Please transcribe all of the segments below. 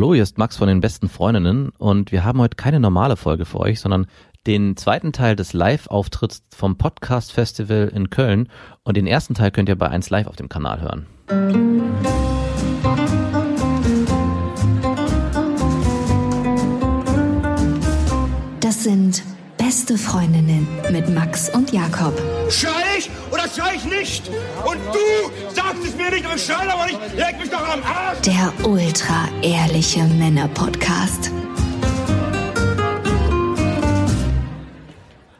Hallo, hier ist Max von den besten Freundinnen und wir haben heute keine normale Folge für euch, sondern den zweiten Teil des Live-Auftritts vom Podcast Festival in Köln und den ersten Teil könnt ihr bei 1 Live auf dem Kanal hören. Das sind beste Freundinnen mit Max und Jakob. Schrei oder schrei ich nicht? Und du sagst es mir nicht, aber ich schrei aber nicht. Leg mich doch am Arsch. Der ultra ehrliche Männer Podcast.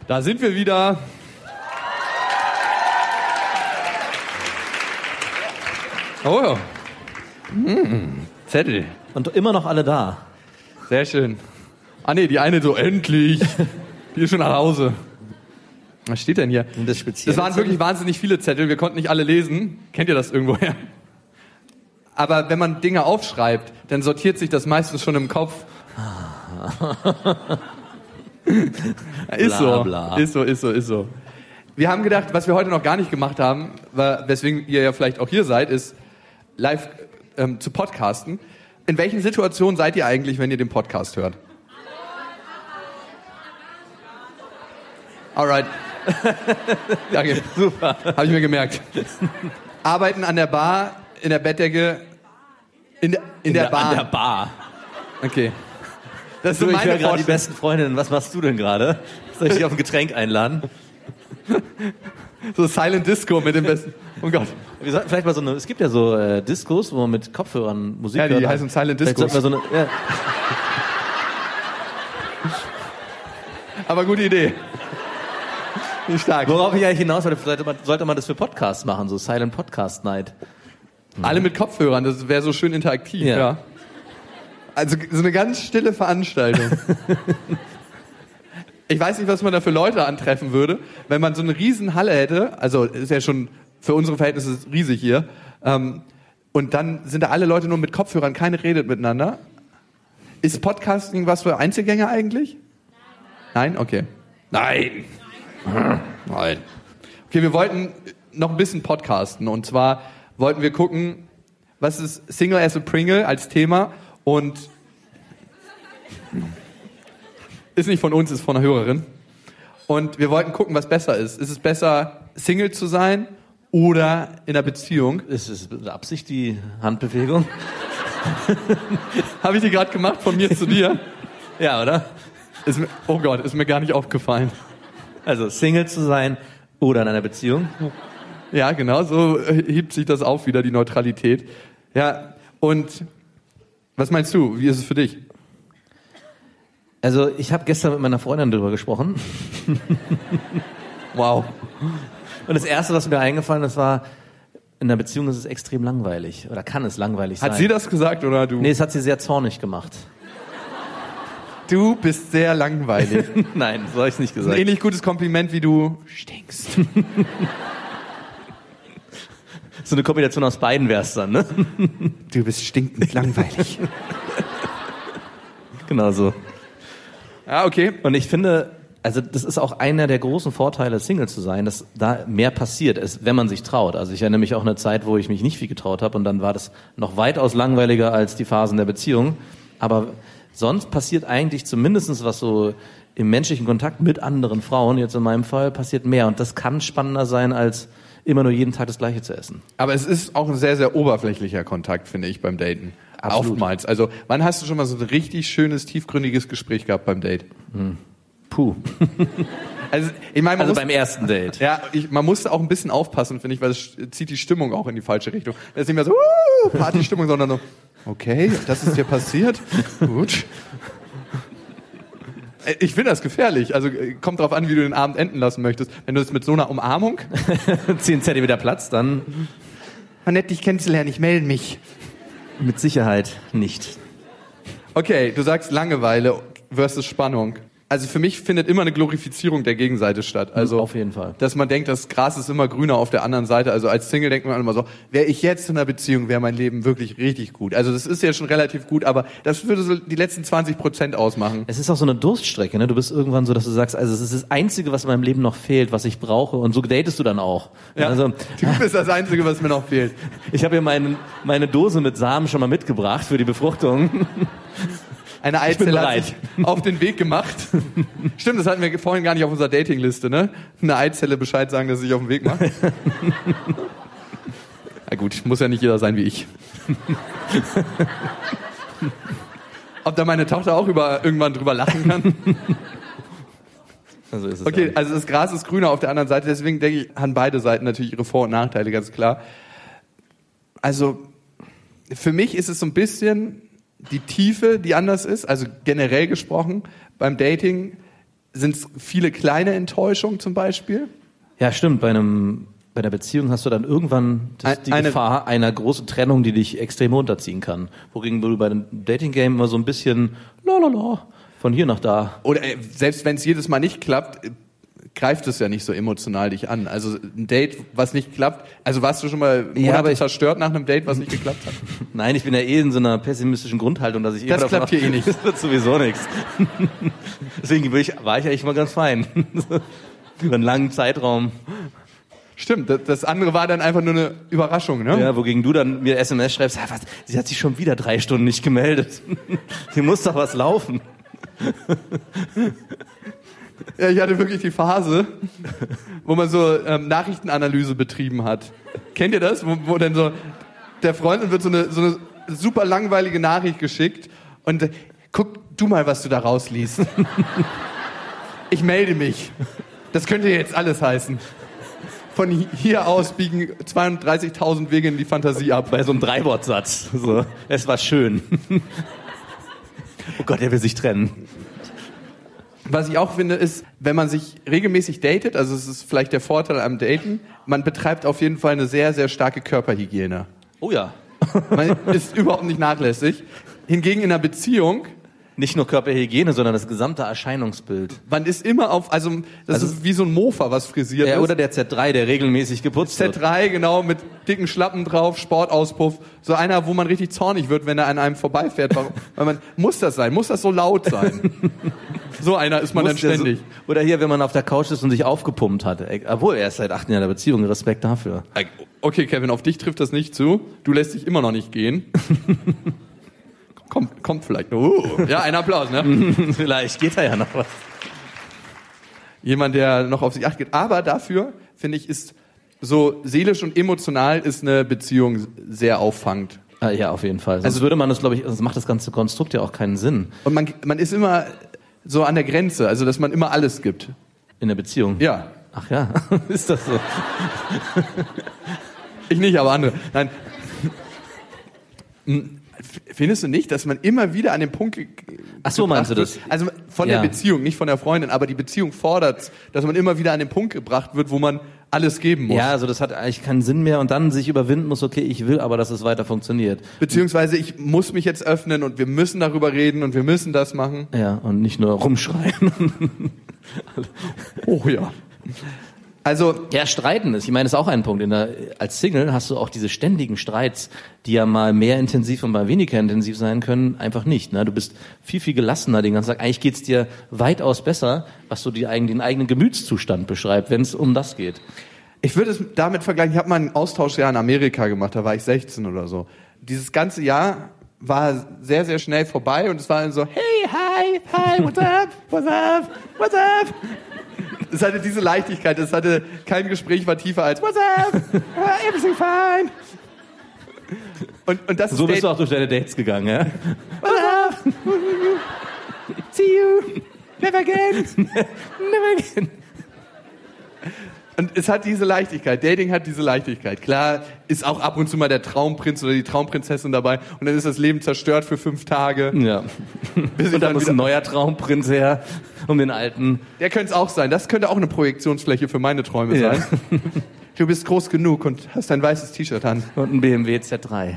Da sind wir wieder. Oh ja. Hm, Zettel. Und immer noch alle da. Sehr schön. Ah nee, die eine so endlich. Die ist schon nach Hause. Was steht denn hier? Sind das Das waren wirklich wahnsinnig viele Zettel. Wir konnten nicht alle lesen. Kennt ihr das irgendwoher? Aber wenn man Dinge aufschreibt, dann sortiert sich das meistens schon im Kopf. ist so, ist so, ist so, ist so. Wir haben gedacht, was wir heute noch gar nicht gemacht haben, weswegen ihr ja vielleicht auch hier seid, ist live ähm, zu podcasten. In welchen Situationen seid ihr eigentlich, wenn ihr den Podcast hört? Alright. Danke. Super. Habe ich mir gemerkt. Arbeiten an der Bar, in der Bettdecke, in der, in der, Bar. An der Bar. Okay. Das ist Du, so ich meine höre gerade die besten Freundinnen. Was machst du denn gerade? Soll ich dich auf ein Getränk einladen? So Silent Disco mit dem besten. Oh Gott. Wir sollten vielleicht mal so eine, es gibt ja so äh, Discos, wo man mit Kopfhörern Musik Ja, die hört. heißen Silent Discos. so eine, ja, Aber gute Idee. Stark. worauf ich eigentlich hinaus wollte, sollte man, sollte man das für Podcasts machen, so Silent Podcast Night. Alle mit Kopfhörern, das wäre so schön interaktiv, ja. Ja. Also so eine ganz stille Veranstaltung. ich weiß nicht, was man da für Leute antreffen würde, wenn man so eine riesen Halle hätte, also ist ja schon für unsere Verhältnisse riesig hier, ähm, und dann sind da alle Leute nur mit Kopfhörern, keine redet miteinander. Ist Podcasting was für Einzelgänger eigentlich? Nein? Okay. Nein. Nein. Okay, wir wollten noch ein bisschen podcasten und zwar wollten wir gucken, was ist Single as a Pringle als Thema und ist nicht von uns, ist von einer Hörerin. Und wir wollten gucken, was besser ist. Ist es besser, Single zu sein oder in einer Beziehung? Ist es mit Absicht die Handbewegung? Habe ich die gerade gemacht von mir zu dir? Ja, oder? Ist mir, oh Gott, ist mir gar nicht aufgefallen. Also Single zu sein oder in einer Beziehung. Ja, genau, so hebt sich das auf wieder, die Neutralität. Ja, und was meinst du? Wie ist es für dich? Also ich habe gestern mit meiner Freundin darüber gesprochen Wow. und das Erste, was mir eingefallen ist, war, in einer Beziehung ist es extrem langweilig oder kann es langweilig sein. Hat sie das gesagt oder du? Nee, es hat sie sehr zornig gemacht. Du bist sehr langweilig. Nein, so habe ich nicht Ein gesagt. ähnlich gutes Kompliment wie du stinkst. So eine Kombination aus beiden wär's dann, ne? Du bist stinkend langweilig. Genau so. Ja, okay. Und ich finde, also das ist auch einer der großen Vorteile, Single zu sein, dass da mehr passiert ist, wenn man sich traut. Also ich erinnere mich auch eine Zeit, wo ich mich nicht viel getraut habe und dann war das noch weitaus langweiliger als die Phasen der Beziehung. Aber sonst passiert eigentlich zumindestens was so im menschlichen Kontakt mit anderen Frauen, jetzt in meinem Fall, passiert mehr. Und das kann spannender sein, als immer nur jeden Tag das Gleiche zu essen. Aber es ist auch ein sehr, sehr oberflächlicher Kontakt, finde ich, beim Daten. Absolut. Oftmals. Also, wann hast du schon mal so ein richtig schönes, tiefgründiges Gespräch gehabt beim Date? Puh. Also, ich meine, Also muss, beim ersten Date. ja, ich, man muss auch ein bisschen aufpassen, finde ich, weil es zieht die Stimmung auch in die falsche Richtung. Das ist nicht mehr so, uh, Partystimmung, sondern so, okay, das ist dir passiert. Gut. Äh, Ich finde das gefährlich. Also äh, kommt drauf an, wie du den Abend enden lassen möchtest. Wenn du es mit so einer Umarmung, Zehn Zentimeter Platz, dann war nett, dich kennenzulernen, ich melde mich. mit Sicherheit nicht. Okay, du sagst Langeweile versus Spannung. Also für mich findet immer eine Glorifizierung der Gegenseite statt. Also Auf jeden Fall. Dass man denkt, das Gras ist immer grüner auf der anderen Seite. Also als Single denkt man immer so, wäre ich jetzt in einer Beziehung, wäre mein Leben wirklich richtig gut. Also das ist ja schon relativ gut, aber das würde so die letzten 20 Prozent ausmachen. Es ist auch so eine Durststrecke, ne? Du bist irgendwann so, dass du sagst, also es ist das Einzige, was in meinem Leben noch fehlt, was ich brauche. Und so datest du dann auch. Ja, Also, du bist das Einzige, was mir noch fehlt. ich habe hier meine, meine Dose mit Samen schon mal mitgebracht für die Befruchtung. Eine Eizelle hat sich auf den Weg gemacht. Stimmt, das hatten wir vorhin gar nicht auf unserer Datingliste, ne? Eine Eizelle Bescheid sagen, dass sie sich auf den Weg macht. Na gut, muss ja nicht jeder sein wie ich. Ob da meine Tochter auch über, irgendwann drüber lachen kann? Also ist es Okay, also das Gras ist grüner auf der anderen Seite, deswegen denke ich, haben beide Seiten natürlich ihre Vor- und Nachteile, ganz klar. Also, für mich ist es so ein bisschen die Tiefe, die anders ist, also generell gesprochen. Beim Dating sind es viele kleine Enttäuschungen zum Beispiel. Ja, stimmt. Bei einem bei der Beziehung hast du dann irgendwann das, die eine- Gefahr einer großen Trennung, die dich extrem runterziehen kann. Wogegen du bei einem Dating-Game immer so ein bisschen lalala, von hier nach da. Oder äh, selbst wenn es jedes Mal nicht klappt, greift es ja nicht so emotional dich an. Also ein Date, was nicht klappt. Also warst du schon mal Monate Ja, aber ich- zerstört nach einem Date, was nicht geklappt hat? Nein, ich bin ja eh in so einer pessimistischen Grundhaltung, dass ich eh Das davon klappt hier eh nicht. Das wird sowieso nichts. Deswegen ich, war ich eigentlich mal ganz fein. Über einen langen Zeitraum. Stimmt, das, das andere war dann einfach nur eine Überraschung, ne? Ja, wogegen du dann mir SMS schreibst, ja, was, sie hat sich schon wieder drei Stunden nicht gemeldet. Sie muss doch was laufen. Ja, ich hatte wirklich die Phase, wo man so ähm, Nachrichtenanalyse betrieben hat. Kennt ihr das? Wo, wo dann so der Freundin wird so eine, so eine super langweilige Nachricht geschickt und äh, guck du mal, was du da rausliest. Ich melde mich. Das könnte jetzt alles heißen. Von hi- hier aus biegen 32.000 Wege in die Fantasie ab. Bei so einem Dreiwortsatz. So, es war schön. Oh Gott, er will sich trennen. Was ich auch finde, ist, wenn man sich regelmäßig datet, also es ist vielleicht der Vorteil am Daten, man betreibt auf jeden Fall eine sehr, sehr starke Körperhygiene. Oh ja. Man ist überhaupt nicht nachlässig. Hingegen in einer Beziehung, Nicht nur Körperhygiene, sondern das gesamte Erscheinungsbild. man ist immer auf, also das Also- ist wie so ein Mofa, was frisiert Ja, ist. oder der Z3, der regelmäßig geputzt wird. Z3, genau, mit dicken Schlappen drauf, Sportauspuff. So einer, wo man richtig zornig wird, wenn er an einem vorbeifährt. Warum? Weil man, muss das sein? Muss das so laut sein? so einer ist man dann Muss der ständig. So, oder hier, wenn man auf der Couch ist und sich aufgepumpt hat. Obwohl, er ist seit acht Jahren in der Beziehung. Respekt dafür. Okay, Kevin, auf dich trifft das nicht zu. Du lässt dich immer noch nicht gehen. kommt, kommt vielleicht. Oh, ja, ein Applaus, ne? Vielleicht geht da ja noch was. Jemand, der noch auf sich acht gibt. Aber dafür, finde ich, ist so seelisch und emotional ist eine Beziehung sehr auffangend. Ah, ja, auf jeden Fall. Sonst also würde man das, glaube ich, sonst macht das ganze Konstrukt ja auch keinen Sinn Und man, man ist immer so an der Grenze, also dass man immer alles gibt. in der Beziehung. Ja. Ach ja, ist das so? Ich nicht, aber andere. Nein. Findest du nicht, dass man immer wieder an den Punkt Ach so, meinst du das? wird? Also von Ja. der Beziehung, nicht von der Freundin, aber die Beziehung fordert, dass man immer wieder an den Punkt gebracht wird, wo man alles geben muss. Ja, also das hat eigentlich keinen Sinn mehr und dann sich überwinden muss, okay, ich will aber, dass es weiter funktioniert. Beziehungsweise ich muss mich jetzt öffnen und wir müssen darüber reden und wir müssen das machen. Ja, und nicht nur rumschreien. Oh ja. Also Ja, streiten ist, ich meine, ist auch ein Punkt. In der, als Single hast du auch diese ständigen Streits, die ja mal mehr intensiv und mal weniger intensiv sein können, einfach nicht. Ne? Du bist viel, viel gelassener den ganzen Tag. Eigentlich geht's dir weitaus besser, was so die, eigen- den eigenen Gemütszustand beschreibt, wenn es um das geht. Ich würde es damit vergleichen, ich habe mal ein Austauschjahr in Amerika gemacht, da war ich 16 oder so. Dieses ganze Jahr war sehr, sehr schnell vorbei und es war dann so, hey, hi, hi, what's up, what's up, what's up? Es hatte diese Leichtigkeit, es hatte, kein Gespräch war tiefer als, what's up, everything fine. Und, und das So ist bist du auch durch deine Dates gegangen, ja? what's up, see you, never again. Never again. Und es hat diese Leichtigkeit. Dating hat diese Leichtigkeit. Klar ist auch ab und zu mal der Traumprinz oder die Traumprinzessin dabei und dann ist das Leben zerstört für fünf Tage. Ja. Bis Und dann muss ein neuer Traumprinz her, um den alten. der könnte es auch sein. Das könnte auch eine Projektionsfläche für meine Träume Ja. sein. Du bist groß genug und hast ein weißes T-Shirt an. Und ein BMW Z3.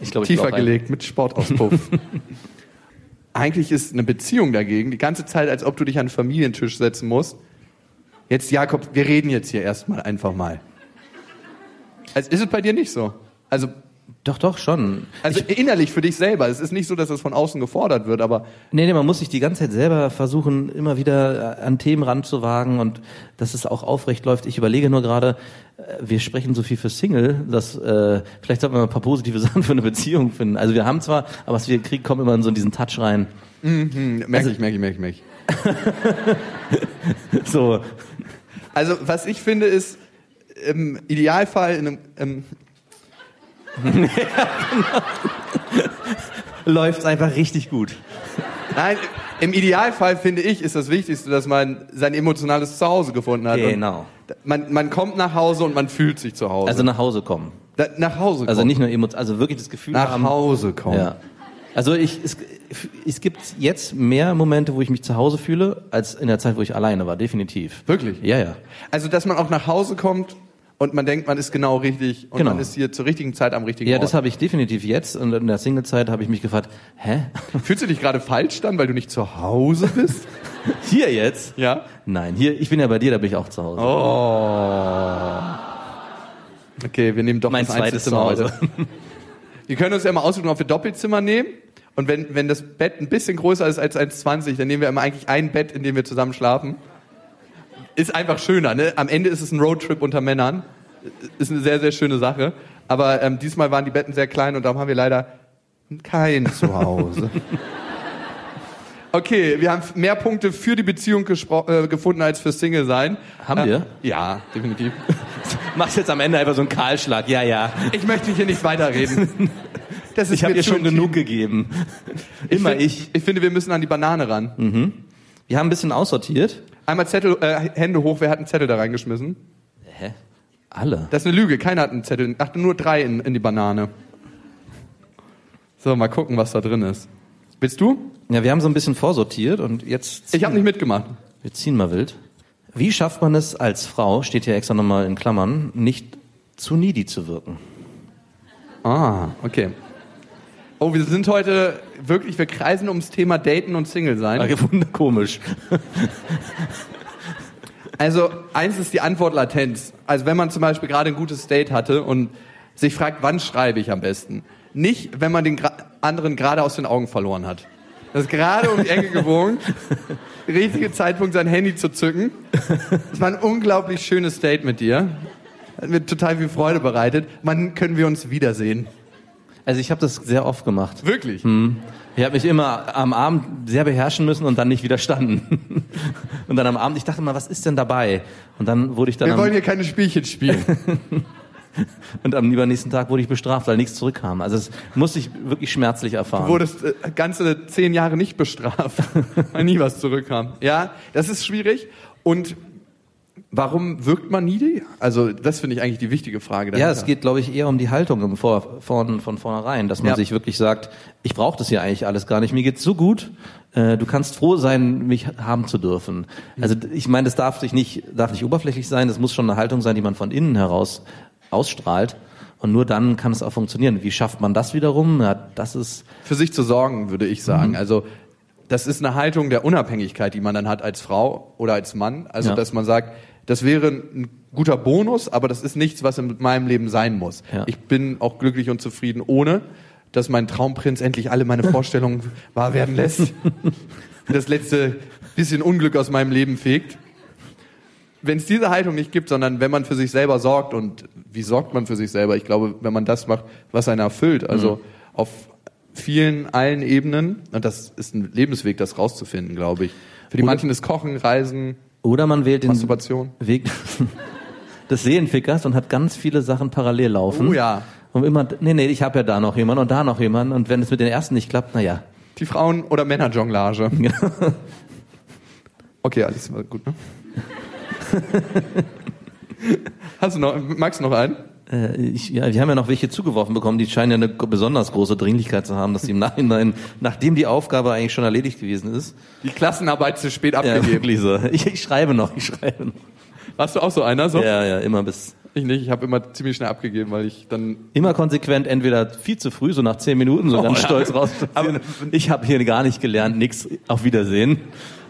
Ich glaube, Tiefer gelegt mit Sportauspuff. eigentlich ist eine Beziehung dagegen die ganze Zeit, als ob du dich an den Familientisch setzen musst. Jetzt, Jakob, wir reden jetzt hier erstmal einfach mal. Also ist es bei dir nicht so? Also, Doch, doch, schon. also innerlich für dich selber. Es ist nicht so, dass es von außen gefordert wird, aber Nee, nee, man muss sich die ganze Zeit selber versuchen, immer wieder äh, an Themen ranzuwagen und dass es auch aufrecht läuft. Ich überlege nur gerade, äh, wir sprechen so viel für Single, dass äh, vielleicht sollten wir mal ein paar positive Sachen für eine Beziehung finden. Also wir haben zwar, aber was wir kriegen, kommen immer in so diesen Touch rein. hm, merke ich, merke ich, merke ich, merke ich. So, Also was ich finde ist, im Idealfall in einem, ähm, läuft's einfach richtig gut. nein, im Idealfall finde ich, ist das Wichtigste, dass man sein emotionales Zuhause gefunden hat. Genau. Man, man kommt nach Hause und man fühlt sich zu Hause. Also nach Hause kommen. Da, nach Hause kommen. Also nicht nur emotional, also wirklich das Gefühl nach haben. Hause kommen. Ja. Also ich, es, es gibt jetzt mehr Momente, wo ich mich zu Hause fühle, als in der Zeit, wo ich alleine war, definitiv. Wirklich? Ja, ja. Also dass man auch nach Hause kommt und man denkt, man ist genau richtig und Genau. man ist hier zur richtigen Zeit am richtigen Ja, Ort. das habe ich definitiv jetzt. Und in der Single-Zeit habe ich mich gefragt, hä? Fühlst du dich gerade falsch dann, weil du nicht zu Hause bist? Hier jetzt? ja. Nein, hier, ich bin ja bei dir, da bin ich auch zu Hause. Oh. Okay, wir nehmen doch mein zweites Einzelzimmer Zuhause. heute. Wir können uns ja mal aussuchen, ob wir Doppelzimmer nehmen. Und wenn, wenn das Bett ein bisschen größer ist als 1,20, dann nehmen wir immer eigentlich ein Bett, in dem wir zusammen schlafen. Ist einfach schöner, ne? Am Ende ist es ein Roadtrip unter Männern. Ist eine sehr, sehr schöne Sache. Aber ähm, diesmal waren die Betten sehr klein und darum haben wir leider kein Zuhause. Okay, wir haben mehr Punkte für die Beziehung äh, gefunden als für Single sein. Haben wir? Äh, ja, definitiv. Machst jetzt am Ende einfach so einen Kahlschlag. Ja, ja. Ich möchte hier nicht weiterreden. Das ist Ich habe dir schon genug gegeben. Immer find- ich. Ich finde, wir müssen an die Banane ran. Wir haben ein bisschen aussortiert. Einmal Zettel, äh, Hände hoch, wer hat einen Zettel da reingeschmissen? Hä? Alle. Das ist eine Lüge, keiner hat einen Zettel. Ach, nur drei in, in die Banane. So, mal gucken, was da drin ist. Willst du? Ja, wir haben so ein bisschen vorsortiert und jetzt. Ich habe nicht mitgemacht. Wir ziehen mal wild. Wie schafft man es als Frau, steht hier extra nochmal in Klammern, nicht zu needy zu wirken? Ah, okay. Oh, wir sind heute wirklich, wir kreisen ums Thema Daten und Single sein. Okay, wunderkomisch. Also eins ist die Antwortlatenz. Also wenn man zum Beispiel gerade ein gutes Date hatte und sich fragt, wann schreibe ich am besten? Nicht, wenn man den gra anderen gerade aus den Augen verloren hat. Das ist gerade um die Ecke gewogen. Richtige Zeitpunkt, sein Handy zu zücken. Das war ein unglaublich schönes Date mit dir. Hat mir total viel Freude bereitet. Wann können wir uns wiedersehen? Also ich habe das sehr oft gemacht. Wirklich? Ich habe mich immer am Abend sehr beherrschen müssen und dann nicht widerstanden. Und dann am Abend, ich dachte mal, was ist denn dabei? Und dann wurde ich dann Wir wollen hier keine Spielchen spielen. und am übernächsten Tag wurde ich bestraft, weil nichts zurückkam. Also es musste ich wirklich schmerzlich erfahren. Du wurdest äh, ganze zehn Jahre nicht bestraft, weil nie was zurückkam. Ja, das ist schwierig. Und warum wirkt man needy? Also das finde ich eigentlich die wichtige Frage. Ja, dahinter. es geht, glaube ich, eher um die Haltung im Vor von, von vornherein, dass man Ja. sich wirklich sagt, ich brauche das hier eigentlich alles gar nicht, mir geht's so gut, äh, du kannst froh sein, mich haben zu dürfen. Also ich meine, das darf sich nicht, darf nicht oberflächlich sein, das muss schon eine Haltung sein, die man von innen heraus ausstrahlt. Und nur dann kann es auch funktionieren. Wie schafft man das wiederum? Ja, das ist Für sich zu sorgen, würde ich sagen. Mhm. Also das ist eine Haltung der Unabhängigkeit, die man dann hat als Frau oder als Mann. Also Ja. dass man sagt, das wäre ein guter Bonus, aber das ist nichts, was in meinem Leben sein muss. Ja. Ich bin auch glücklich und zufrieden ohne, dass mein Traumprinz endlich alle meine Vorstellungen wahr werden lässt. und das letzte bisschen Unglück aus meinem Leben fegt. Wenn es diese Haltung nicht gibt, sondern wenn man für sich selber sorgt und wie sorgt man für sich selber? Ich glaube, wenn man das macht, was einen erfüllt, also auf vielen, allen Ebenen, und das ist ein Lebensweg, das rauszufinden, glaube ich. Für die manchen ist Kochen, Reisen, oder man wählt den Masturbation. Weg des Seelenfickers und hat ganz viele Sachen parallel laufen. Oh ja. Und immer, nee, nee, ich habe ja da noch jemanden und da noch jemanden und wenn es mit den ersten nicht klappt, na ja. Die Frauen- oder Männerjonglage. Okay, alles gut, ne? Hast du noch, magst du noch einen? Äh, ich, ja, wir haben ja noch welche zugeworfen bekommen, die scheinen ja eine besonders große Dringlichkeit zu haben, dass sie im Nachhinein, nachdem die Aufgabe eigentlich schon erledigt gewesen ist, Die Klassenarbeit zu spät ja, abgegeben. wirklich so. Ich, ich schreibe noch, ich schreibe noch. Warst du auch so einer? So? Ja, ja, immer bis Ich nicht, ich habe immer ziemlich schnell abgegeben, weil ich dann Immer konsequent, entweder viel zu früh, so nach zehn Minuten, so ganz ja. stolz raus. Aber ich habe hier gar nicht gelernt, nix, auf Wiedersehen.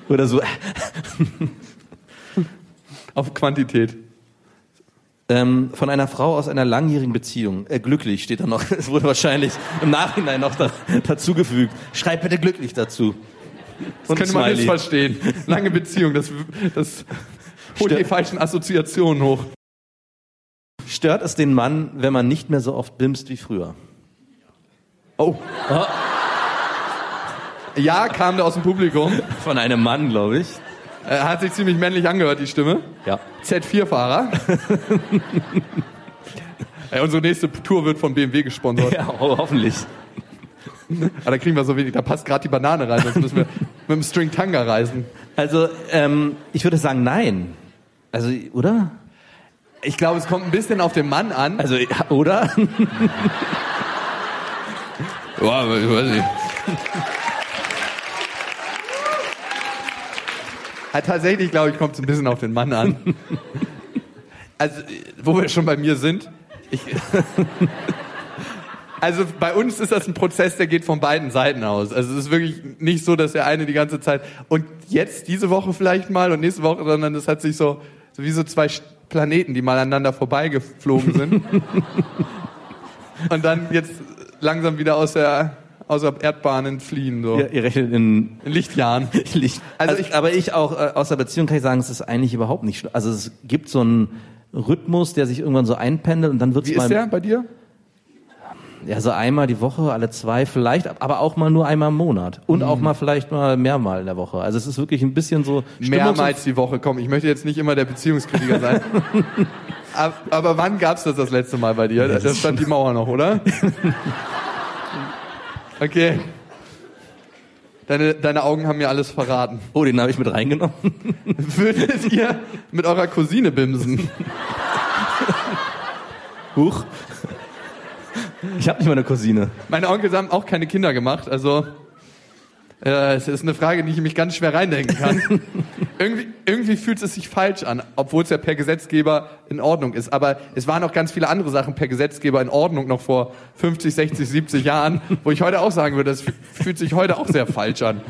Oder so. auf Quantität. Ähm, von einer Frau aus einer langjährigen Beziehung. Äh, glücklich steht da noch. Es wurde wahrscheinlich im Nachhinein noch da, dazugefügt. Schreib bitte glücklich dazu. Das könnte man missverstehen. Lange Beziehung, das, das holt Stör- die falschen Assoziationen hoch. Stört es den Mann, wenn man nicht mehr so oft bimst wie früher? Oh. Ja, kam der aus dem Publikum. Von einem Mann, glaube ich. Er hat sich ziemlich männlich angehört, die Stimme. Ja. Z4-Fahrer. Ey, unsere nächste Tour wird von BMW gesponsert. Ja, ho hoffentlich. Aber da kriegen wir so wenig, da passt gerade die Banane rein, sonst müssen wir mit dem String Tanga reisen. Also, ähm, ich würde sagen, nein. Also, oder? Ich glaube, es kommt ein bisschen auf den Mann an. Also, oder? Ja, ich weiß nicht. Tatsächlich, glaube ich, kommt es ein bisschen auf den Mann an. Also, wo wir schon bei mir sind. Ich, also bei uns ist das ein Prozess, der geht von beiden Seiten aus. Also es ist wirklich nicht so, dass der eine die ganze Zeit und jetzt diese Woche vielleicht mal und nächste Woche, sondern es hat sich so, so wie so zwei Planeten, die mal aneinander vorbeigeflogen sind. und dann jetzt langsam wieder aus der, aus der Erdbahn entfliehen. So. Ihr, ihr rechnet in In Lichtjahren. Licht. Also, Also ich, aber ich auch äh, aus der Beziehung kann ich sagen, es ist eigentlich überhaupt nicht schlimm. Also es gibt so einen Rhythmus, der sich irgendwann so einpendelt und dann wird's Wie mal ist der bei dir? ja so einmal die Woche, alle zwei vielleicht, aber auch mal nur einmal im Monat und Mhm. auch mal vielleicht mal mehrmal in der Woche. Also es ist wirklich ein bisschen so Stimmungs- Mehrmals die Woche. Komm, ich möchte jetzt nicht immer der Beziehungskritiker sein. aber, aber wann gab's das das letzte Mal bei dir? Da da stand die Mauer noch, oder? Okay. Deine, deine Augen haben mir alles verraten. Oh, den habe ich mit reingenommen. Würdet ihr mit eurer Cousine bimsen? Huch. Ich habe nicht mal eine Cousine. Meine Onkels haben auch keine Kinder gemacht, also äh, es ist eine Frage, die ich mich ganz schwer reindenken kann. Irgendwie, irgendwie fühlt es sich falsch an, obwohl es ja per Gesetzgeber in Ordnung ist. Aber es waren auch ganz viele andere Sachen per Gesetzgeber in Ordnung noch vor 50, 60, 70 Jahren, wo ich heute auch sagen würde, das fü- fühlt sich heute auch sehr falsch an.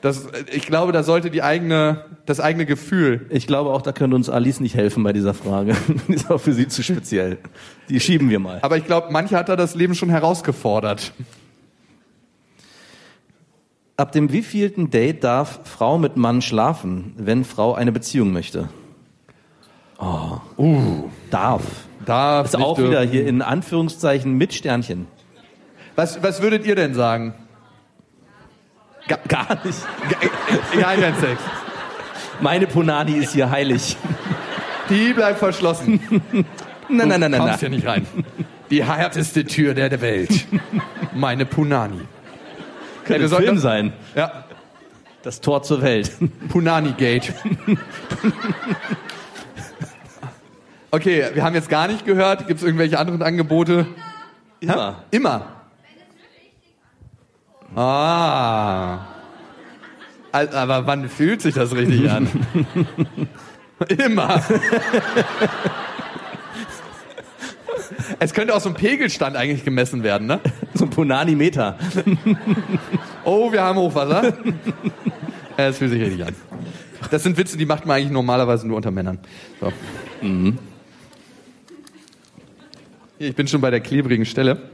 Das, ich glaube, da sollte die eigene, das eigene Gefühl. Ich glaube auch, da könnte uns Alice nicht helfen bei dieser Frage. Die ist auch für sie zu speziell. Die schieben wir mal. Aber ich glaube, manche hat da das Leben schon herausgefordert. Ab dem wievielten Date darf Frau mit Mann schlafen, wenn Frau eine Beziehung möchte? Oh. Uh. Darf. Da Ist auch wieder hier in Anführungszeichen mit Sternchen. Was, was würdet ihr denn sagen? Ga gar nicht. Egal, kein Sex. Meine Punani ist hier heilig. Die bleibt verschlossen. Nein, nein, nein, nein. kommst nein. ja nicht rein. Die härteste Tür der Welt. Meine Punani. Könnte wir ein Film das- sein. Ja, Das Tor zur Welt. Punani Gate. Okay, wir haben jetzt gar nicht gehört. Gibt es irgendwelche anderen Angebote? Immer. Immer. Ah. Aber wann fühlt sich das richtig an? Immer. Es könnte auch so ein Pegelstand eigentlich gemessen werden, ne? So ein Punani-Meter. Oh, wir haben Hochwasser. Es fühlt sich richtig an. Das sind Witze, die macht man eigentlich normalerweise nur unter Männern. So. Hier, Ich bin schon bei der klebrigen Stelle.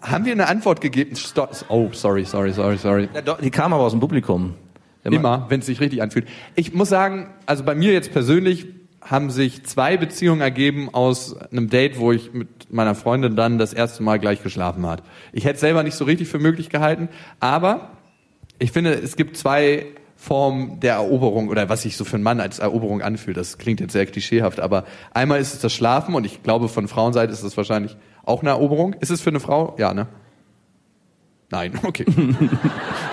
Haben wir eine Antwort gegeben? Sto- Oh, sorry, sorry, sorry, sorry. Ja, doch, die kam aber aus dem Publikum. Immer, wenn es sich richtig anfühlt. Ich muss sagen, also bei mir jetzt persönlich haben sich zwei Beziehungen ergeben aus einem Date, wo ich mit meiner Freundin dann das erste Mal gleich geschlafen hat. Ich hätte es selber nicht so richtig für möglich gehalten, aber ich finde, es gibt zwei Formen der Eroberung oder was sich so für einen Mann als Eroberung anfühlt. Das klingt jetzt sehr klischeehaft, aber einmal ist es das Schlafen und ich glaube, von Frauenseite ist das wahrscheinlich auch eine Eroberung. Ist es für eine Frau? Ja, ne? Nein, okay.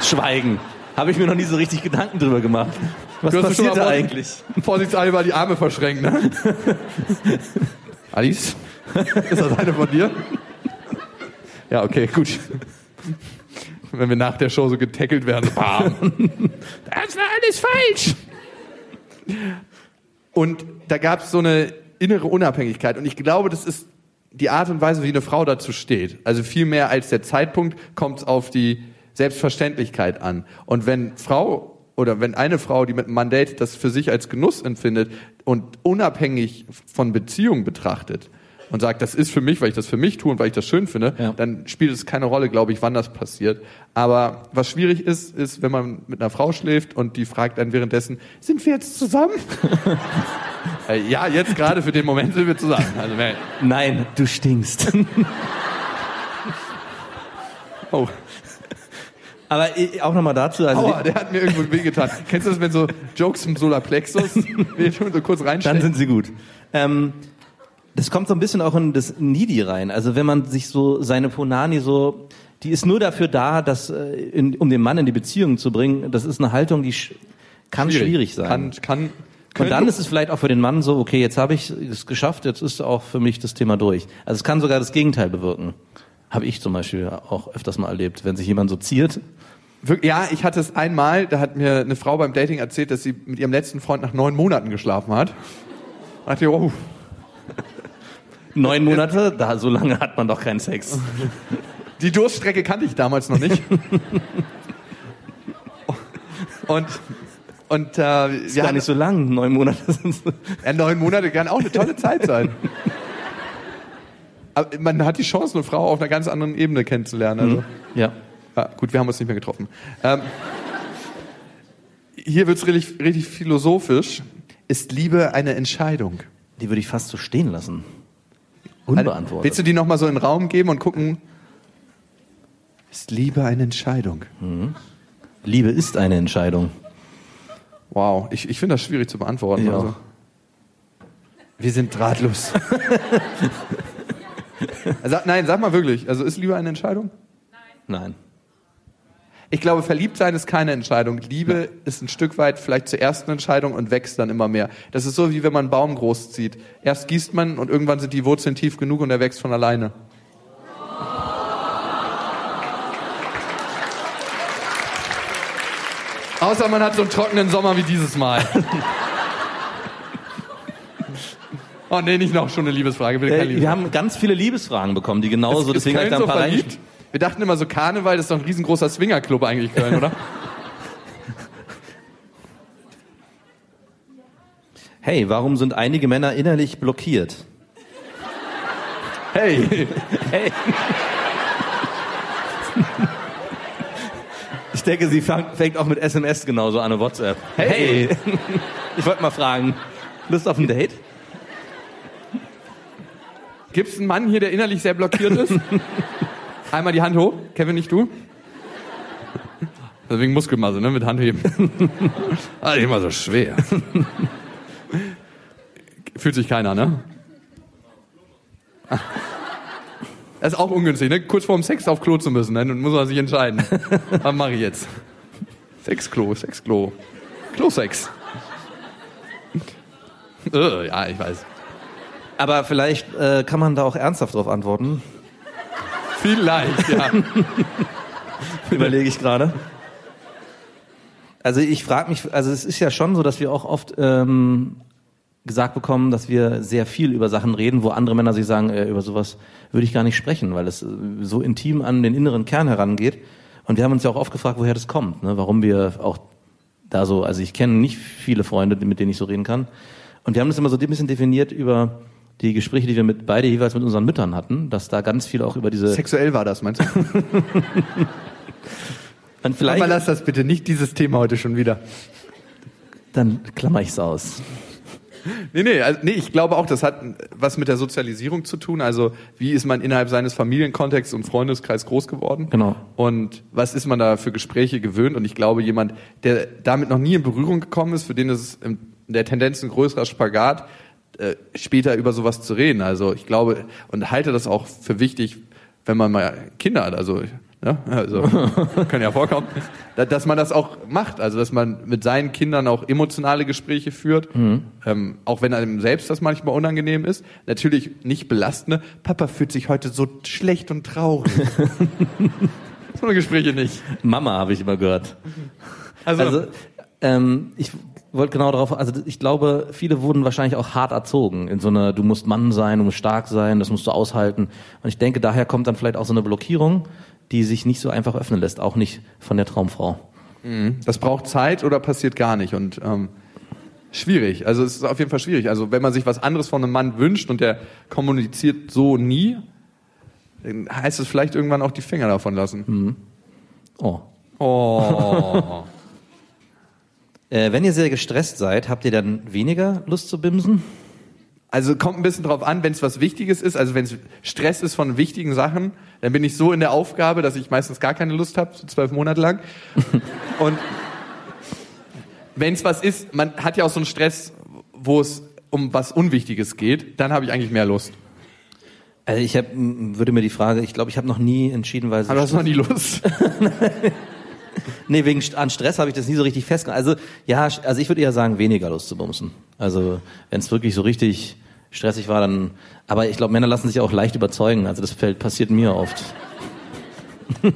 Schweigen. Habe ich mir noch nie so richtig Gedanken drüber gemacht. Was passiert da mal eigentlich? Vorsichtshalber die Arme verschränkt, ne? Alice? Ist das eine von dir? Ja, okay, gut. Wenn wir nach der Show so getackelt werden. Bam. Das war alles falsch. Und da gab es so eine innere Unabhängigkeit. Und ich glaube, das ist die Art und Weise, wie eine Frau dazu steht. Also viel mehr als der Zeitpunkt kommt es auf die Selbstverständlichkeit an. Und wenn Frau oder wenn eine Frau, die mit einem Mann datet, das für sich als Genuss empfindet und unabhängig von Beziehung betrachtet und sagt, das ist für mich, weil ich das für mich tue und weil ich das schön finde, Ja. dann spielt es keine Rolle, glaube ich, wann das passiert. Aber was schwierig ist, ist, wenn man mit einer Frau schläft und die fragt dann währenddessen, sind wir jetzt zusammen? Äh, ja, jetzt gerade für den Moment sind wir zusammen. Also, Nein, du stinkst. oh, Aber auch nochmal dazu, also aua, der hat mir irgendwo wehgetan. Kennst du das, wenn so Jokes im Solarplexus, so kurz dann reinstecken? sind sie gut. Ähm, das kommt so ein bisschen auch in das Needy rein. Also wenn man sich so seine Ponani so, die ist nur dafür da, dass, äh, in, um den Mann in die Beziehung zu bringen. Das ist eine Haltung, die sch kann schwierig, sein. Kann, kann, Und dann ist es vielleicht auch für den Mann so, okay, jetzt habe ich es geschafft, jetzt ist auch für mich das Thema durch. Also es kann sogar das Gegenteil bewirken. Habe ich zum Beispiel auch öfters mal erlebt, wenn sich jemand so ziert. Ja, ich hatte es einmal, da hat mir eine Frau beim Dating erzählt, dass sie mit ihrem letzten Freund nach neun Monaten geschlafen hat. Da dachte ich, oh, Neun Monate, da so lange hat man doch keinen Sex. die Durststrecke kannte ich damals noch nicht. Und, und äh, Ist gar nicht so lang, neun Monate sind so. Ja, neun Monate kann auch eine tolle Zeit sein. Aber man hat die Chance, eine Frau auf einer ganz anderen Ebene kennenzulernen. Also. Ja. Ja, gut, wir haben uns nicht mehr getroffen. Ähm, hier wird's richtig, richtig philosophisch. Ist Liebe eine Entscheidung? Die würde ich fast so stehen lassen. Willst Unbeantwortet. du die nochmal so in den Raum geben und gucken? Ist Liebe eine Entscheidung? Liebe ist eine Entscheidung. Wow, ich, ich finde das schwierig zu beantworten. Ja. Also. Wir sind drahtlos. Sag, nein, sag mal wirklich. Also ist Liebe eine Entscheidung? Nein. Ich glaube, verliebt sein ist keine Entscheidung. Liebe ist ein Stück weit vielleicht zur ersten Entscheidung und wächst dann immer mehr. Das ist so, wie wenn man einen Baum großzieht. Erst gießt man und irgendwann sind die Wurzeln tief genug und er wächst von alleine. Außer man hat so einen trockenen Sommer wie dieses Mal. oh nee, nicht noch schon eine Liebesfrage. Bitte keine Äh, wir Liebesfrage. haben ganz viele Liebesfragen bekommen, die genauso, Ist- ist deswegen habe ich da Köln ein so paar verliebt? Wir dachten immer so, Karneval das ist doch ein riesengroßer Swingerclub eigentlich, Köln, oder? Hey, warum sind einige Männer innerlich blockiert? Hey, Hey. Ich denke, sie fängt auch mit SMS genauso an, eine WhatsApp. Hey. Ich wollte mal fragen, Lust auf ein Date? Gibt's einen Mann hier, der innerlich sehr blockiert ist? Einmal die Hand hoch. Kevin, nicht du? Deswegen Muskelmasse, ne? Mit Handheben. ah, immer so schwer. Fühlt sich keiner, ne? Das ist auch ungünstig, ne? Kurz vorm Sex auf Klo zu müssen, ne? Dann muss man sich entscheiden. Was mache ich jetzt? Sexklo, Sexklo. Klosex. äh, ja, ich weiß. Aber vielleicht äh, kann man da auch ernsthaft drauf antworten. Vielleicht, ja. Überlege ich gerade. Also ich frage mich, also es ist ja schon so, dass wir auch oft ähm, gesagt bekommen, dass wir sehr viel über Sachen reden, wo andere Männer sich sagen, äh, über sowas würde ich gar nicht sprechen, weil es äh, so intim an den inneren Kern herangeht. Und wir haben uns ja auch oft gefragt, woher das kommt, ne? warum wir auch da so, also ich kenne nicht viele Freunde, mit denen ich so reden kann. Und wir haben das immer so ein bisschen definiert über die Gespräche, die wir mit beide jeweils mit unseren Müttern hatten, dass da ganz viel auch über diese Sexuell war das, meinst du? und vielleicht Aber lass das bitte, nicht dieses Thema heute schon wieder. dann klammer ich's aus. Nee, nee, also, nee, ich glaube auch, das hat was mit der Sozialisierung zu tun. Also, wie ist man innerhalb seines Familienkontexts und Freundeskreis groß geworden? Genau. Und was ist man da für Gespräche gewöhnt? Und ich glaube, jemand, der damit noch nie in Berührung gekommen ist, für den ist es in der Tendenz ein größerer Spagat, äh, später über sowas zu reden. Also, ich glaube und halte das auch für wichtig, wenn man mal Kinder hat. Also, ja, also kann ja vorkommen, da- dass man das auch macht. Also, dass man mit seinen Kindern auch emotionale Gespräche führt, ähm, auch wenn einem selbst das manchmal unangenehm ist. Natürlich nicht belastende. Papa fühlt sich heute so schlecht und traurig. so eine Gespräche nicht. Mama habe ich immer gehört. Also, Also ähm, ich wollte genau darauf, also ich glaube, viele wurden wahrscheinlich auch hart erzogen in so einer, du musst Mann sein, du musst stark sein, das musst du aushalten. Und ich denke, daher kommt dann vielleicht auch so eine Blockierung, die sich nicht so einfach öffnen lässt, auch nicht von der Traumfrau. Das braucht Zeit oder passiert gar nicht und ähm, schwierig. Also es ist auf jeden Fall schwierig. Also wenn man sich was anderes von einem Mann wünscht und der kommuniziert so nie, dann heißt es vielleicht irgendwann auch die Finger davon lassen. Oh. Oh. Äh, wenn ihr sehr gestresst seid, habt ihr dann weniger Lust zu bimsen? Also kommt ein bisschen drauf an, wenn es was Wichtiges ist, also wenn es Stress ist von wichtigen Sachen, dann bin ich so in der Aufgabe, dass ich meistens gar keine Lust habe, so zwölf Monate lang. Und wenn es was ist, man hat ja auch so einen Stress, wo es um was Unwichtiges geht, dann habe ich eigentlich mehr Lust. Also ich hab, würde mir die Frage, ich glaube, ich habe noch nie entschieden, weil Aber du hast noch nie Lust. nee, wegen an Stress habe ich das nie so richtig festgehalten. Also ja, also ich würde eher sagen, weniger Lust zu bumsen. Also wenn es wirklich so richtig stressig war, dann. Aber ich glaube, Männer lassen sich auch leicht überzeugen. Also das fällt, passiert mir oft.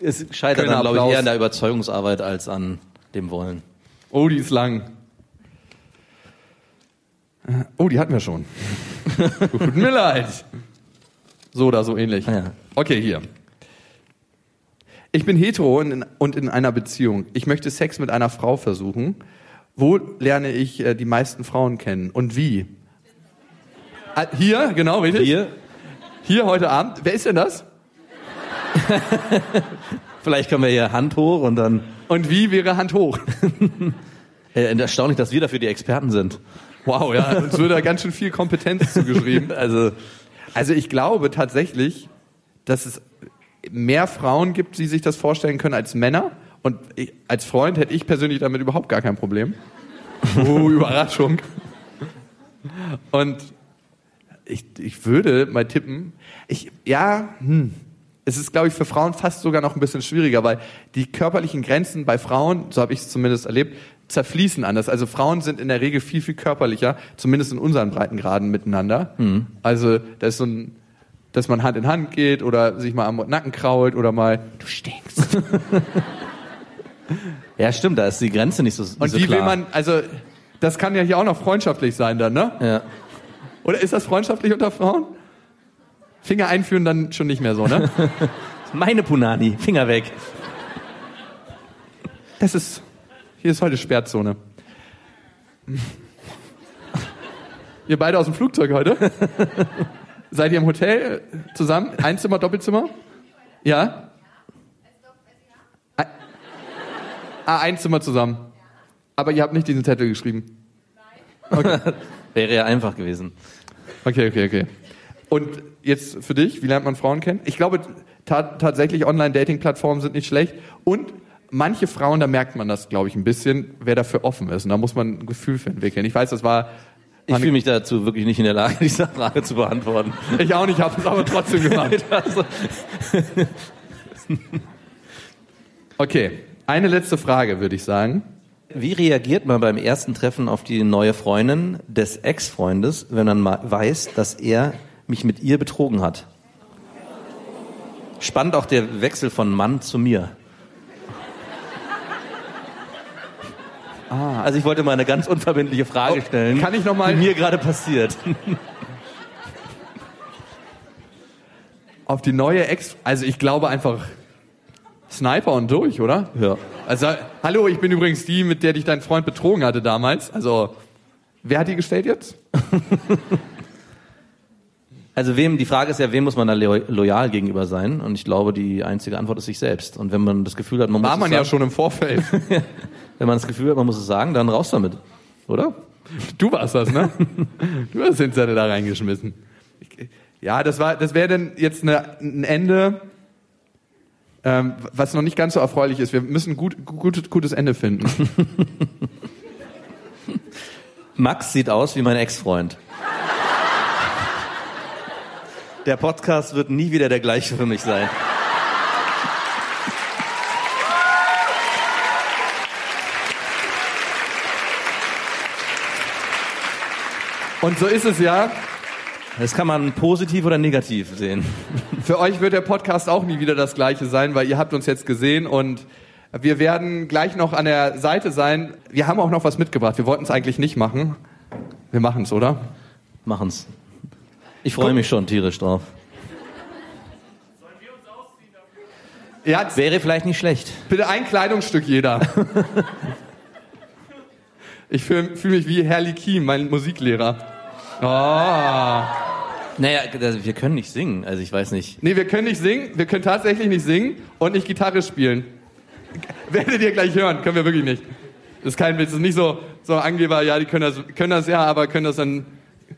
es scheitert dann, glaube ich, eher an der Überzeugungsarbeit als an dem Wollen. Oh, die ist lang. Oh, die hatten wir schon. Tut mir leid. So oder so ähnlich. Ah, ja. Okay, hier. Ich bin hetero und in, und in einer Beziehung. Ich möchte Sex mit einer Frau versuchen. Wo lerne ich äh, die meisten Frauen kennen und wie? Ah, Hier, genau, richtig? Hier, Hier heute Abend. Wer ist denn das? vielleicht können wir hier Hand hoch und dann. Und wie wäre Hand hoch? Erstaunlich, dass wir dafür die Experten sind. Wow, ja, uns wird da ganz schön viel Kompetenz zugeschrieben. Also Also ich glaube tatsächlich, dass es mehr Frauen gibt, die sich das vorstellen können als Männer. Und ich, als Freund hätte ich persönlich damit überhaupt gar kein Problem. Oh, Überraschung. Und ich, ich würde mal tippen, ich, ja, hm, es ist, glaube ich, für Frauen fast sogar noch ein bisschen schwieriger, weil die körperlichen Grenzen bei Frauen, so habe ich es zumindest erlebt, zerfließen anders. Also Frauen sind in der Regel viel, viel körperlicher, zumindest in unseren Breitengraden miteinander. Also da ist so ein, dass man Hand in Hand geht oder sich mal am Nacken krault oder mal, du stinkst. ja, stimmt, da ist die Grenze nicht so, nicht Und so wie will man, also das kann ja hier auch noch freundschaftlich sein dann, ne? Ja. Oder ist das freundschaftlich unter Frauen? Finger einführen dann schon nicht mehr so, ne? Meine Punani, Finger weg. Das ist, hier ist heute Sperrzone. Ihr beide aus dem Flugzeug heute? Seid ihr im Hotel zusammen? Einzimmer, Doppelzimmer? Ja? Ein- Ah, Einzimmer zusammen. Aber ihr habt nicht diesen Zettel geschrieben. Wäre ja einfach gewesen. Okay, okay, okay. Und jetzt für dich, wie lernt man Frauen kennen? Ich glaube ta tatsächlich Online-Dating-Plattformen sind nicht schlecht. Und manche Frauen, da merkt man das, glaube ich, ein bisschen, wer dafür offen ist. Und da muss man ein Gefühl für entwickeln. Ich weiß, das war. Ich fühle mich dazu wirklich nicht in der Lage, diese Frage zu beantworten. Ich auch nicht, habe es aber trotzdem gemacht. Also, Okay, eine letzte Frage, würde ich sagen. Wie reagiert man beim ersten Treffen auf die neue Freundin des Ex-Freundes, wenn man ma- weiß, dass er mich mit ihr betrogen hat? Spannend auch der Wechsel von Mann zu mir. Also ich wollte mal eine ganz unverbindliche Frage Oh, stellen, kann ich noch mal- die mir gerade passiert. Auf die neue Ex. Also ich glaube einfach Sniper und durch, oder? Ja. Also, hallo, ich bin übrigens die, mit der dich dein Freund betrogen hatte damals. Also, wer hat die gestellt jetzt? Also wem, die Frage ist ja, wem muss man da lo loyal gegenüber sein? Und ich glaube, die einzige Antwort ist sich selbst. Und wenn man das Gefühl hat, man muss War man sagen, ja schon im Vorfeld. wenn man das Gefühl hat, man muss es sagen, dann raus damit. Oder? Du warst das, ne? Du hast den Zettel da reingeschmissen. Ja, das war, das wäre dann jetzt eine, ein Ende, ähm, was noch nicht ganz so erfreulich ist. Wir müssen gut, gut, gutes Ende finden. Max sieht aus wie mein Ex-Freund. Der Podcast wird nie wieder der gleiche für mich sein. Und so ist es ja. Das kann man positiv oder negativ sehen. Für euch wird der Podcast auch nie wieder das gleiche sein, weil ihr habt uns jetzt gesehen und Wir werden gleich noch an der Seite sein. Wir haben auch noch was mitgebracht. Wir wollten es eigentlich nicht machen. Wir machen es, oder? Machen's. Ich freue mich schon tierisch drauf. Ja, Wäre vielleicht nicht schlecht. bitte ein Kleidungsstück jeder. Ich fühle fühl mich wie Herr Likim, mein Musiklehrer. Oh. Naja, wir können nicht singen. Also ich weiß nicht. Nee, wir können nicht singen, wir können tatsächlich nicht singen und nicht Gitarre spielen. Werdet ihr gleich hören, können wir wirklich nicht. Das ist kein Witz, das ist nicht so, so Angeber, ja, die können das, können das ja, aber können das dann,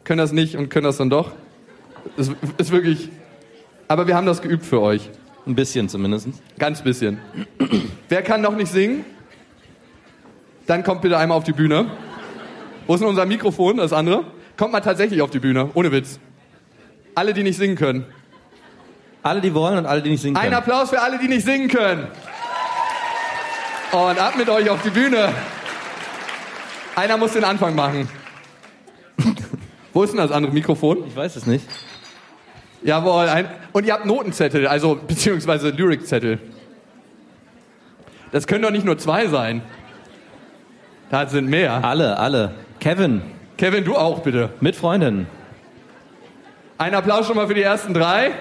können das nicht und können das dann doch. Das ist wirklich, aber wir haben das geübt für euch. Ein bisschen zumindest. Ganz bisschen. Wer kann noch nicht singen? Dann kommt bitte einmal auf die Bühne. Wo ist denn unser Mikrofon, das andere? Kommt mal tatsächlich auf die Bühne, ohne Witz. Alle, die nicht singen können. Alle, die wollen und alle, die nicht singen Ein können. Applaus für alle, die nicht singen können. Und ab mit euch auf die Bühne. Einer muss den Anfang machen. Wo ist denn das andere Mikrofon? Ich weiß es nicht. Jawohl. Ein, und ihr habt Notenzettel, also beziehungsweise Lyrikzettel. Das können doch nicht nur zwei sein. Da sind mehr. Alle, alle. Kevin, Kevin, du auch bitte. mit Freundin. Ein Applaus schon mal für die ersten drei.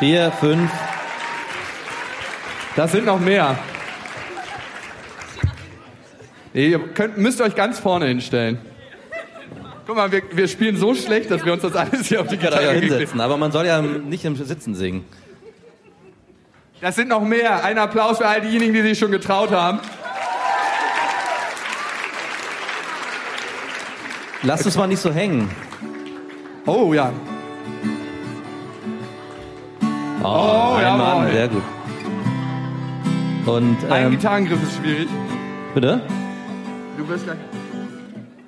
Vier, fünf. Das sind noch mehr. Ihr könnt, müsst euch ganz vorne hinstellen. Guck mal, wir, wir spielen so schlecht, dass wir uns das alles hier auf die Gitarre hinsetzen, aber man soll ja nicht im Sitzen singen. Das sind noch mehr. Ein Applaus für all diejenigen, die sich schon getraut haben. Lasst uns mal nicht so hängen. Oh ja. Oh, ein jawohl. Mann, sehr gut. Und Ein ähm, Gitarrengriff ist schwierig. bitte? Du wirst gleich.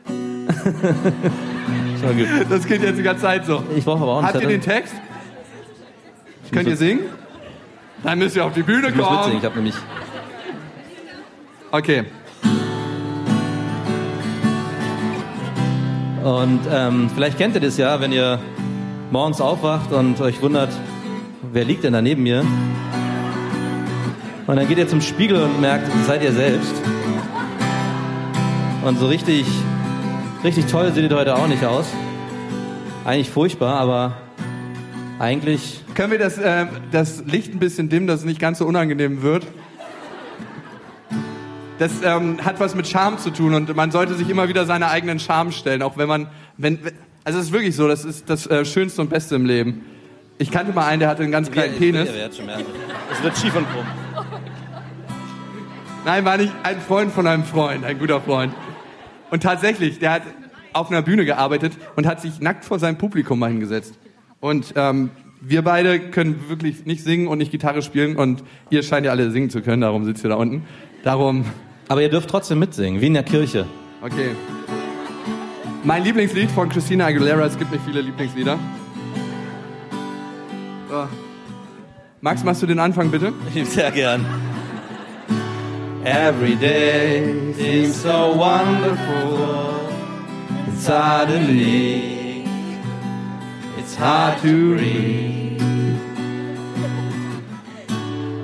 Das geht jetzt die ganze Zeit so. Ich brauche aber auch einen Habt ihr Zettel. den Text? Könnt ihr singen? Dann müsst ihr auf die Bühne Ich kommen. Ich habe nämlich Okay. Und ähm, vielleicht kennt ihr das ja, wenn ihr morgens aufwacht und euch wundert, wer liegt denn da neben mir? Und dann geht ihr zum Spiegel und merkt, seid ihr selbst. Und so richtig, richtig toll seht ihr heute auch nicht aus. Eigentlich furchtbar, aber eigentlich, Können wir das, äh, das Licht ein bisschen dimmen, dass es nicht ganz so unangenehm wird? Das ähm, hat was mit Charme zu tun und man sollte sich immer wieder seine eigenen Charme stellen, auch wenn man, wenn, also es ist wirklich so, das ist das äh, Schönste und Beste im Leben. Ich kannte mal einen, der hatte einen ganz kleinen Penis. Es wird schief und krumm. Nein, war nicht ein Freund von einem Freund, ein guter Freund. Und tatsächlich, der hat auf einer Bühne gearbeitet und hat sich nackt vor seinem Publikum mal hingesetzt. Und ähm, wir beide können wirklich nicht singen und nicht Gitarre spielen und ihr scheint ja alle singen zu können, darum sitzt ihr da unten. Darum, Aber ihr dürft trotzdem mitsingen, wie in der Kirche. okay. Mein Lieblingslied von Christina Aguilera, es gibt nicht viele Lieblingslieder. So. Max, machst du den Anfang bitte? Sehr gern. Every day seems so wonderful. And suddenly it's hard to read.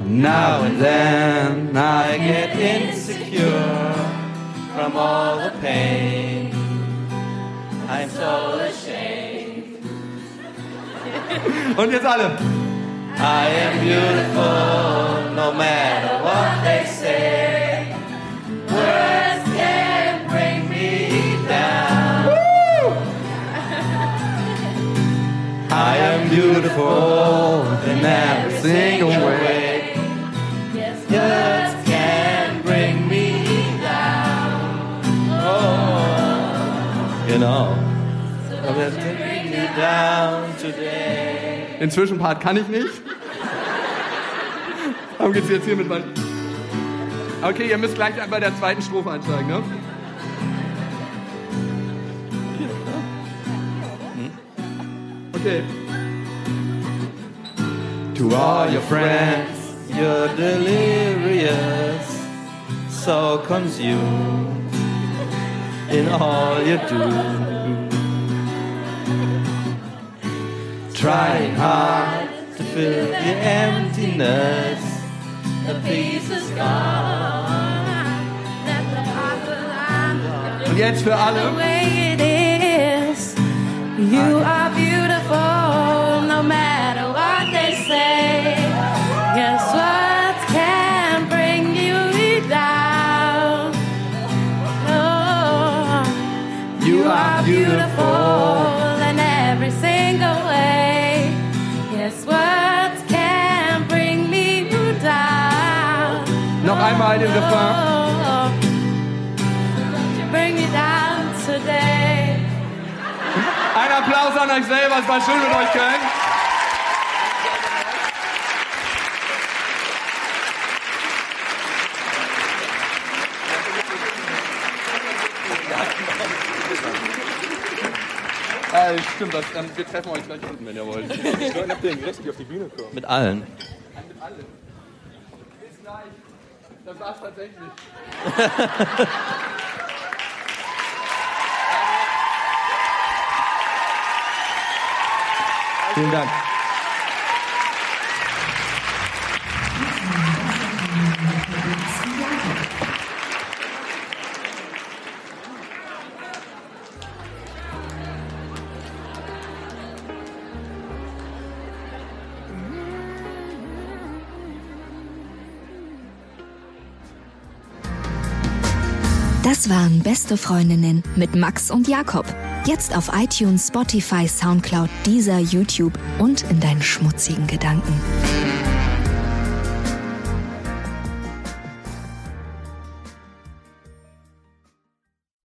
Now and then I get insecure from all the pain. I'm so ashamed. Und jetzt alle. I am beautiful no matter what they say. Words can't bring me down. I am beautiful in every single way. Words today. Den Zwischenpart kann ich nicht. Darum geht's jetzt hier mit meinem. Okay, ihr müsst gleich bei der zweiten Strophe einsteigen, ne? Okay. To all your friends, you're delirious, so consumed in all you do. Trying hard to fill the emptiness the peace is gone. Let the heart Und jetzt für alle. You are beautiful beautiful in every single way. Guess what can bring me down? Noch einmal den Refrain. You bring me down today. Ein Applaus an euch selber, es war schön mit euch, Köln. Ah, stimmt, das, ähm, wir treffen euch gleich unten, wenn ihr wollt. Mit allen. Bis gleich. Das war's tatsächlich. Vielen Dank. Beste Freundinnen mit Max und Jakob. Jetzt auf iTunes, Spotify, Soundcloud, dieser YouTube und in deinen schmutzigen Gedanken.